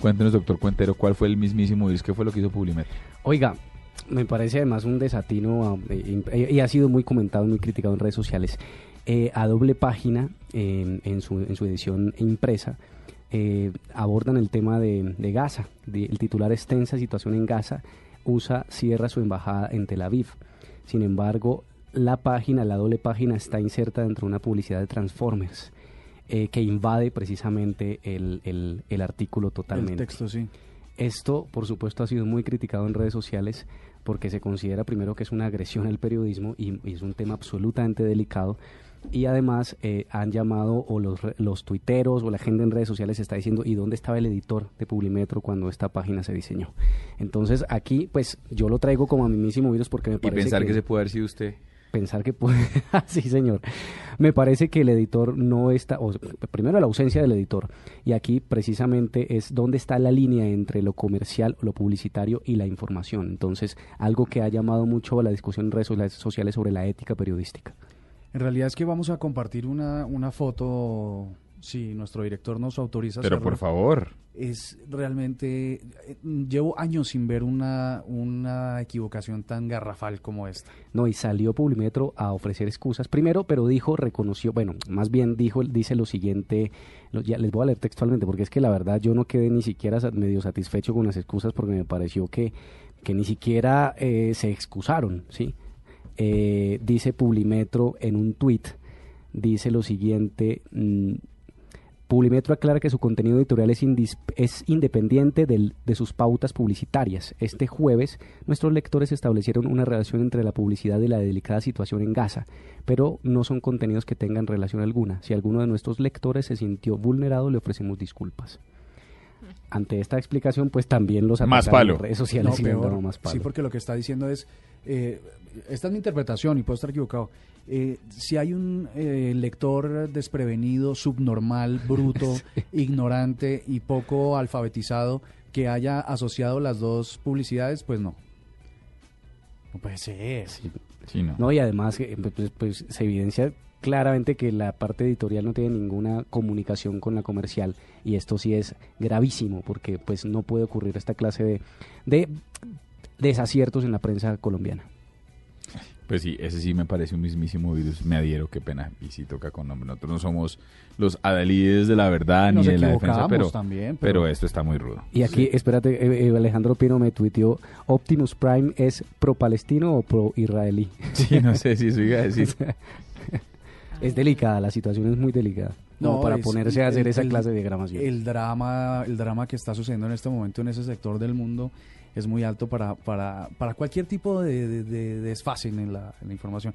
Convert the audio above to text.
Cuéntenos, doctor Cuentero, ¿cuál fue el mismísimo virus? ¿Qué fue lo que hizo Publimetro? Oiga, me parece además un desatino eh, y ha sido muy comentado muy criticado en redes sociales. Eh, a doble página, en, su, edición impresa, eh, abordan el tema de, Gaza. El titular es Tensa situación en Gaza. USA cierra su embajada en Tel Aviv. Sin embargo, la página, la doble página, está inserta dentro de una publicidad de Transformers eh, que invade precisamente el, el- el artículo totalmente. El texto, sí. Esto, por supuesto, ha sido muy criticado en redes sociales porque se considera primero que es una agresión al periodismo y, y es un tema absolutamente delicado. Y además eh, han llamado, o los, re- los tuiteros o la gente en redes sociales está diciendo, ¿y dónde estaba el editor de Publimetro cuando esta página se diseñó? Entonces aquí, pues yo lo traigo como a mismísimo virus porque me Y parece pensar que... se puede haber sido usted. Pensar que puede. sí, señor. Me parece que el editor no está. O, primero, la ausencia del editor. Y aquí, precisamente, es dónde está la línea entre lo comercial, lo publicitario y la información. Entonces, algo que ha llamado mucho a la discusión en redes so- sociales sobre la ética periodística. En realidad es que vamos a compartir una, una foto, si nuestro director nos autoriza. Pero hacerlo. por favor. Es realmente... eh, Llevo años sin ver una, una equivocación tan garrafal como esta. No, y salió Publimetro a ofrecer excusas. Primero, pero dijo, reconoció, bueno, más bien dijo, dice lo siguiente, ya les voy a leer textualmente, porque es que la verdad yo no quedé ni siquiera medio satisfecho con las excusas porque me pareció que, que ni siquiera eh, se excusaron, ¿sí? Eh, dice Publimetro en un tuit, dice lo siguiente, mm, Publimetro aclara que su contenido editorial es, independiente de sus pautas publicitarias. Este jueves, nuestros lectores establecieron una relación entre la publicidad y la delicada situación en Gaza, pero no son contenidos que tengan relación alguna. Si alguno de nuestros lectores se sintió vulnerado, le ofrecemos disculpas. Ante esta explicación, pues también los Más en palo. redes sociales No, peor. más palo. Sí, porque lo que está diciendo es, eh, esta es mi interpretación y puedo estar equivocado. Eh, si hay un eh, lector desprevenido, subnormal, bruto, ignorante y poco alfabetizado que haya asociado las dos publicidades, pues no. No puede ser. Sí, no. No, y además eh, pues, pues, se evidencia claramente que la parte editorial no tiene ninguna comunicación con la comercial y esto sí es gravísimo porque pues no puede ocurrir esta clase de, de desaciertos en la prensa colombiana. Pues sí, ese sí me parece un mismísimo virus. Me adhiero, qué pena. Y sí toca con nombre. Nosotros no somos los adalides de la verdad Nos ni de la defensa, pero, también, pero... pero- esto está muy rudo. Y aquí, espérate, eh, eh, Alejandro Pino me tuiteó, Optimus Prime es pro-palestino o pro-israelí. Sí, no sé si eso iba a decir. es delicada, la situación es muy delicada. No, para ponerse a hacer el- esa el- clase de diagramación. El drama, el drama que está sucediendo en este momento en ese sector del mundo es muy alto para, para, para cualquier tipo de, de- de desfase en la, en la información.